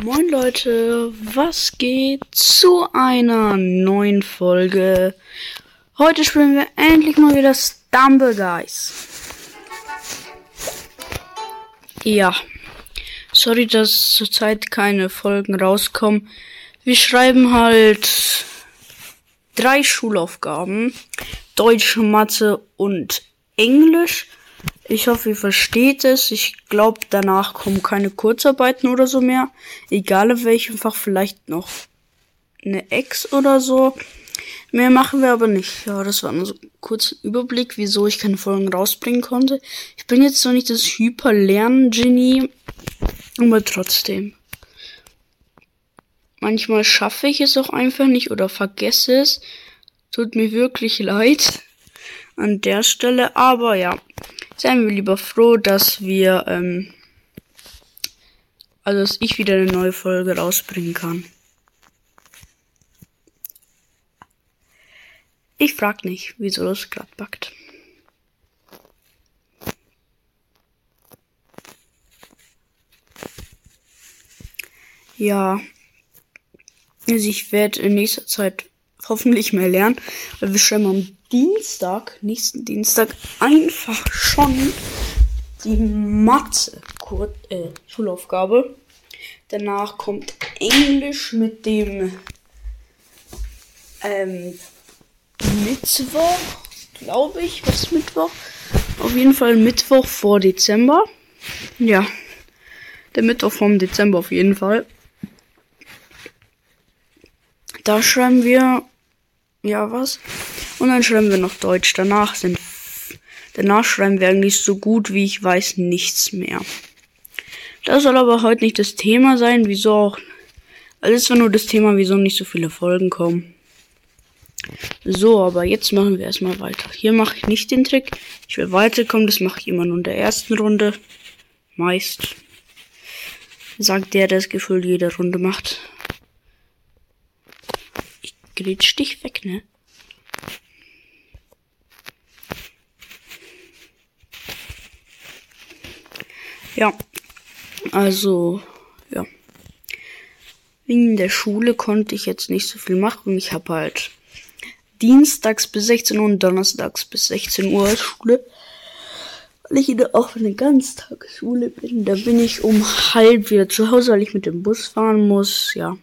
Moin Leute, was geht zu einer neuen Folge? Heute spielen wir endlich mal wieder Stumble Guys. Ja, sorry, dass zurzeit keine Folgen rauskommen. Wir schreiben halt drei Schulaufgaben. Deutsch, Mathe und Englisch. Ich hoffe, ihr versteht es. Ich glaube, danach kommen keine Kurzarbeiten oder so mehr. Egal in welchem Fach, vielleicht noch eine Ex oder so. Mehr machen wir aber nicht. Ja, das war nur so ein kurzer Überblick, wieso ich keine Folgen rausbringen konnte. Ich bin jetzt noch nicht das Hyperlernen-Genie, aber trotzdem. Manchmal schaffe ich es auch einfach nicht oder vergesse es. Tut mir wirklich leid an der Stelle, aber ja, seien wir lieber froh, dass wir, ähm, also dass ich wieder eine neue Folge rausbringen kann. Ich frag nicht, wieso das glatt backt. Ja, also ich werde in nächster Zeit hoffentlich mehr lernen, weil wir schreiben am Dienstag, nächsten Dienstag, einfach schon die Mathe äh, Schulaufgabe. Danach kommt Englisch mit dem ähm, Mittwoch, glaube ich. Was ist Mittwoch? Auf jeden Fall Mittwoch vor Dezember. Ja, der Mittwoch vom Dezember auf jeden Fall. Da schreiben wir ja was. Und dann schreiben wir noch Deutsch. Danach sind danach schreiben wir eigentlich so gut wie ich weiß nichts mehr. Das soll aber heute nicht das Thema sein, wieso auch. Also es war nur das Thema, wieso nicht so viele Folgen kommen. So, aber jetzt machen wir erstmal weiter. Hier mache ich nicht den Trick. Ich will weiterkommen, das mache ich immer nur in der ersten Runde. Meist. Sagt der, der das Gefühl jede Runde macht. Ich grätsch dich weg, ne? Ja, also, ja. Wegen der Schule konnte ich jetzt nicht so viel machen. Ich habe halt dienstags bis 16 Uhr und donnerstags bis 16 Uhr Schule. Weil ich wieder auch eine Ganztagsschule bin. Da bin ich um halb wieder zu Hause, weil ich mit dem Bus fahren muss. Ja.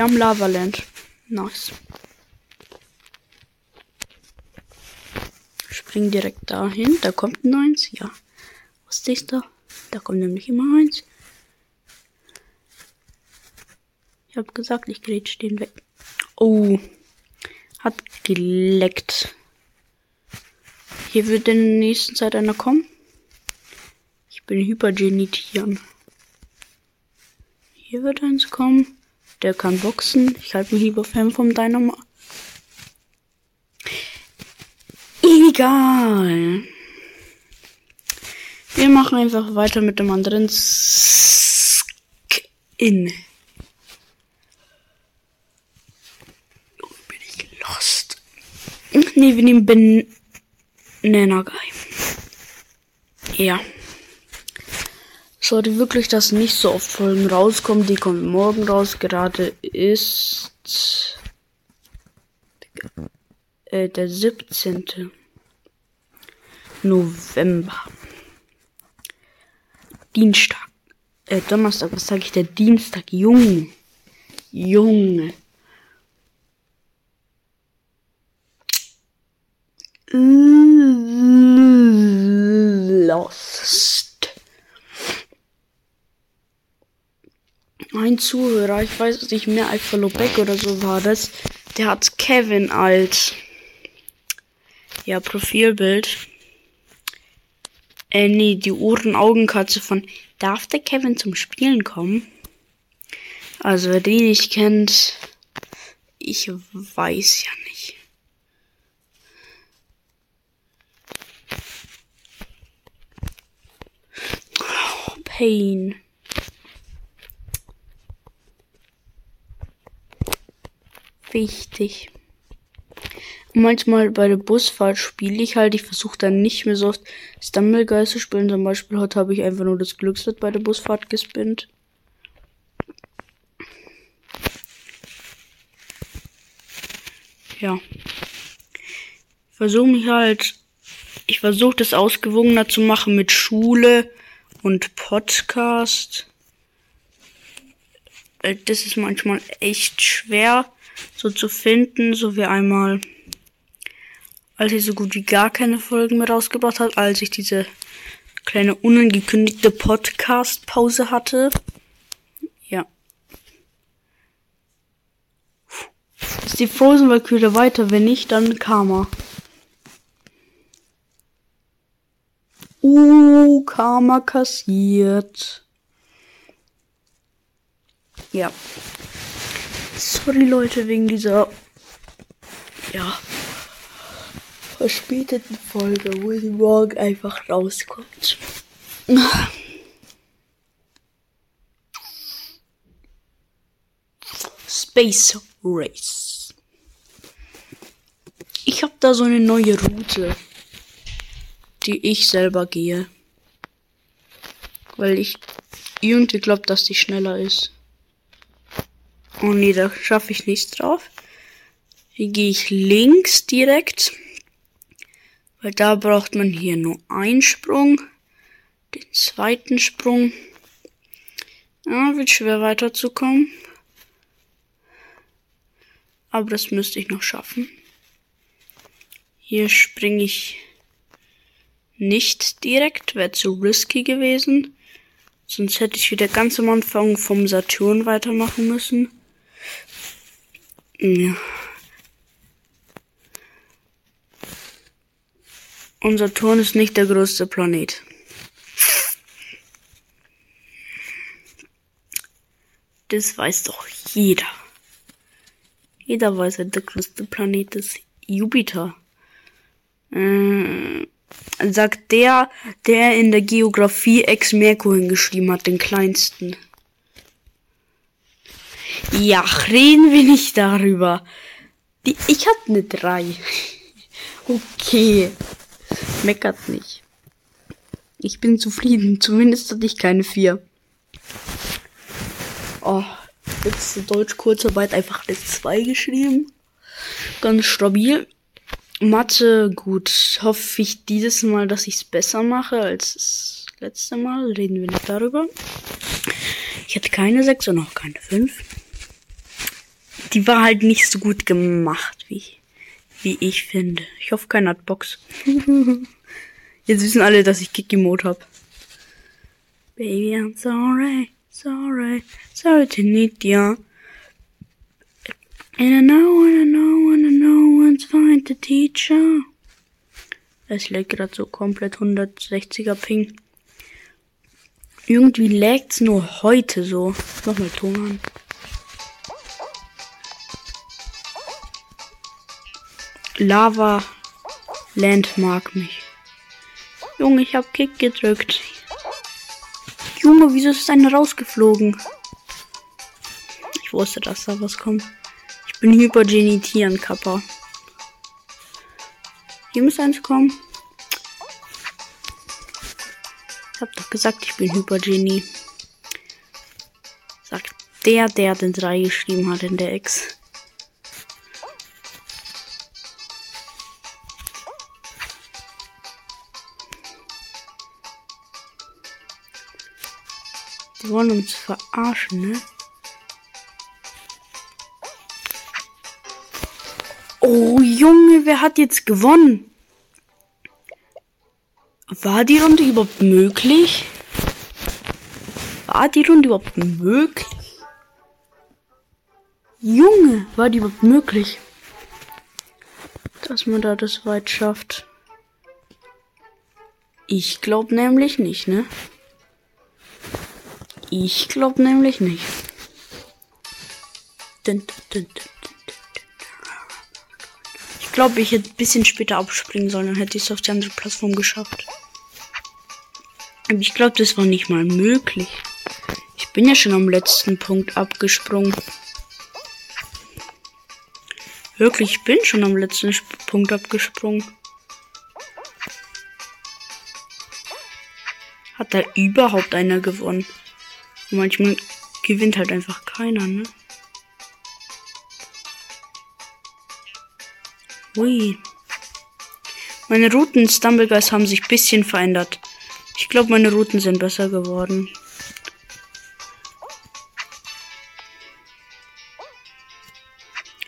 Wir haben Lavaland. Nice. Spring direkt dahin. Da kommt ein Eins. Ja. Was ist da? Da kommt nämlich immer eins. Ich habe gesagt, ich grätsch den weg. Oh. Hat geleckt. Hier wird in der nächsten Zeit einer kommen. Ich bin hypergenitieren. Hier wird eins kommen. Der kann boxen. Ich halte mich lieber fern vom Dynamo. Egal. Wir machen einfach weiter mit dem anderen Skin. Oh, bin ich lost. Nee, wir nehmen Banana Guy. Ja. Sollte wirklich, dass nicht so oft Folgen rauskommen. Die kommen morgen raus. Gerade ist äh, der 17. November. Dienstag. Äh, Donnerstag, was sage ich? Der Dienstag. Junge. Junge. Lost. Ein Zuhörer, ich weiß es nicht mehr, Alpha Lobek oder so war das. Der hat Kevin als ja, Profilbild. Äh, nee, die Ohren-Augenkatze von Darf der Kevin zum Spielen kommen? Also, wer die nicht kennt, ich weiß ja nicht. Oh, Pain. Wichtig. Manchmal bei der Busfahrt spiele ich halt. Ich versuche dann nicht mehr so oft Stumblegeist zu spielen. Zum Beispiel heute habe ich einfach nur das Glücksrad bei der Busfahrt gespinnt. Ja. Ich versuche mich halt. Ich versuche das ausgewogener zu machen mit Schule und Podcast. Das ist manchmal echt schwer so zu finden, so wie einmal als ich so gut wie gar keine Folgen mehr rausgebracht habe, als ich diese kleine unangekündigte Podcast-Pause hatte. Ja. Ist die Frozen Valkyrie weiter? Wenn nicht, dann Karma. Uh, Karma kassiert. Ja. Sorry Leute wegen dieser ja verspäteten Folge, wo sie morgen einfach rauskommt. Space Race. Ich habe da so eine neue Route, die ich selber gehe. Weil ich irgendwie glaube, dass die schneller ist. Oh nee, da schaffe ich nichts drauf. Hier gehe ich links direkt. Weil da braucht man hier nur einen Sprung. Den zweiten Sprung. Ja, wird schwer weiterzukommen. Aber das müsste ich noch schaffen. Hier springe ich nicht direkt, wäre zu risky gewesen. Sonst hätte ich wieder ganz am Anfang vom Saturn weitermachen müssen. Ja. Unser Turm ist nicht der größte Planet. Das weiß doch jeder. Jeder weiß, der größte Planet ist Jupiter. Äh, sagt der, der in der Geografie Ex-Merkur hingeschrieben hat, den kleinsten. Ja, reden wir nicht darüber. Die, ich hatte eine 3. Okay. Meckert nicht. Ich bin zufrieden. Zumindest hatte ich keine vier. Oh, jetzt Deutsch Kurzarbeit einfach eine 2 geschrieben. Ganz stabil. Mathe, gut. Hoffe ich dieses Mal, dass ich es besser mache als das letzte Mal. Reden wir nicht darüber. Ich hatte keine 6 und auch keine 5. Die war halt nicht so gut gemacht, wie ich wie ich finde. Ich hoffe, keiner hat Box. Jetzt wissen alle, dass ich Kiki Mode hab. Baby, I'm sorry, sorry, sorry to need you. And I know, and I know, and I know one's fine to teach you. Es lädt gerade so komplett 160er Ping. Irgendwie lägt's nur heute so. Nochmal Ton an. Lava Landmark mich. Junge, ich hab Kick gedrückt. Junge, wieso ist einer rausgeflogen? Ich wusste, dass da was kommt. Ich bin Hypergenitieren, Kappa. Hier muss eins kommen. Ich hab doch gesagt, ich bin Hypergenie. Sagt der, der den 3 geschrieben hat in der Ex. Wollen uns verarschen, ne? Oh, Junge, wer hat jetzt gewonnen? War die Runde überhaupt möglich? War die Runde überhaupt möglich? Junge, war die überhaupt möglich? Dass man da das weit schafft. Ich glaube nämlich nicht, ne? Ich glaube nämlich nicht. Ich glaube, ich hätte ein bisschen später abspringen sollen, dann hätte ich es auf die andere Plattform geschafft. Aber ich glaube, das war nicht mal möglich. Ich bin ja schon am letzten Punkt abgesprungen. Wirklich, ich bin schon am letzten Punkt abgesprungen. Hat da überhaupt einer gewonnen? Manchmal gewinnt halt einfach keiner, ne? Ui. Meine Routen Stumbleguys haben sich ein bisschen verändert. Ich glaube, meine Routen sind besser geworden.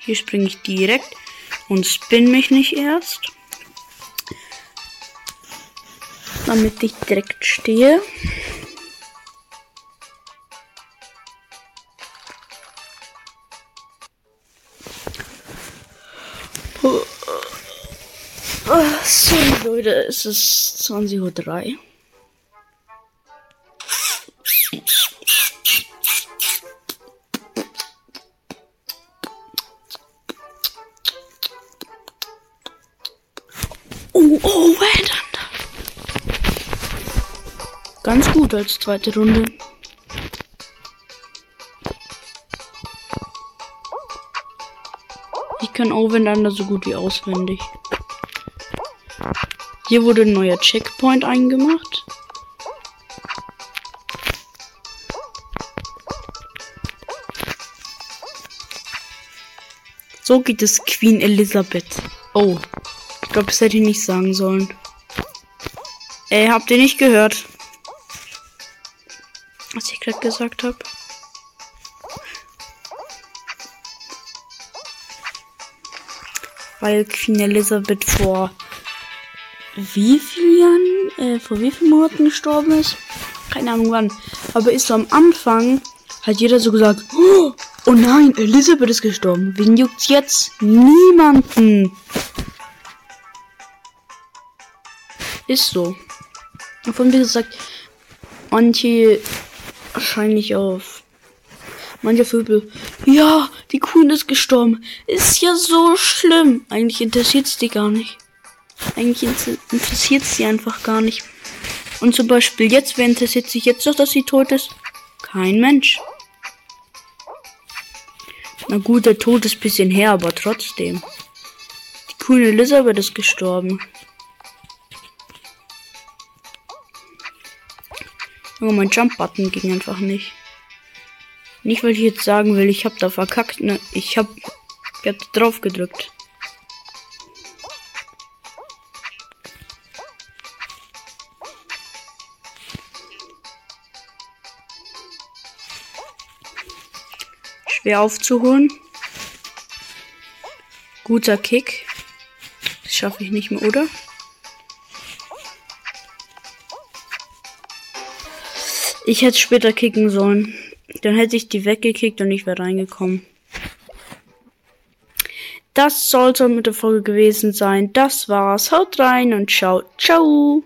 Hier springe ich direkt und spin mich nicht erst. Damit ich direkt stehe. Sorry Leute, es ist 20.03 Uhr. Oh, oh, Headhunter. Ganz gut als zweite Runde. Ich kann Overlander so gut wie auswendig. Hier wurde ein neuer Checkpoint eingemacht. So geht es Queen Elizabeth. Oh, ich glaube, das hätte ich nicht sagen sollen. Ey, habt ihr nicht gehört? Was ich gerade gesagt habe? Weil Queen Elizabeth vor wie vielen Jahren, äh, vor wie vielen Monaten gestorben ist. Keine Ahnung wann. Aber ist so am Anfang, hat jeder so gesagt, oh, oh nein, Elisabeth ist gestorben. Wen juckt's jetzt? Niemanden. Ist so. Davon wie gesagt, manche wahrscheinlich auf manche Vögel. Ja, die Queen ist gestorben. Ist ja so schlimm. Eigentlich interessiert's die gar nicht. Eigentlich interessiert sie einfach gar nicht. Und zum Beispiel jetzt, wer interessiert sich jetzt doch, dass sie tot ist? Kein Mensch. Na gut, der Tod ist ein bisschen her, aber trotzdem. Die Queen Elizabeth ist gestorben. Aber mein Jump-Button ging einfach nicht. Nicht, weil ich jetzt sagen will, ich hab da verkackt, ne? Ich hab, ich hab drauf gedrückt. Schwer aufzuholen. Guter Kick. Das schaffe ich nicht mehr, oder? Ich hätte später kicken sollen. Dann hätte ich die weggekickt und ich wäre reingekommen. Das sollte mit der Folge gewesen sein. Das war's. Haut rein und ciao, ciao.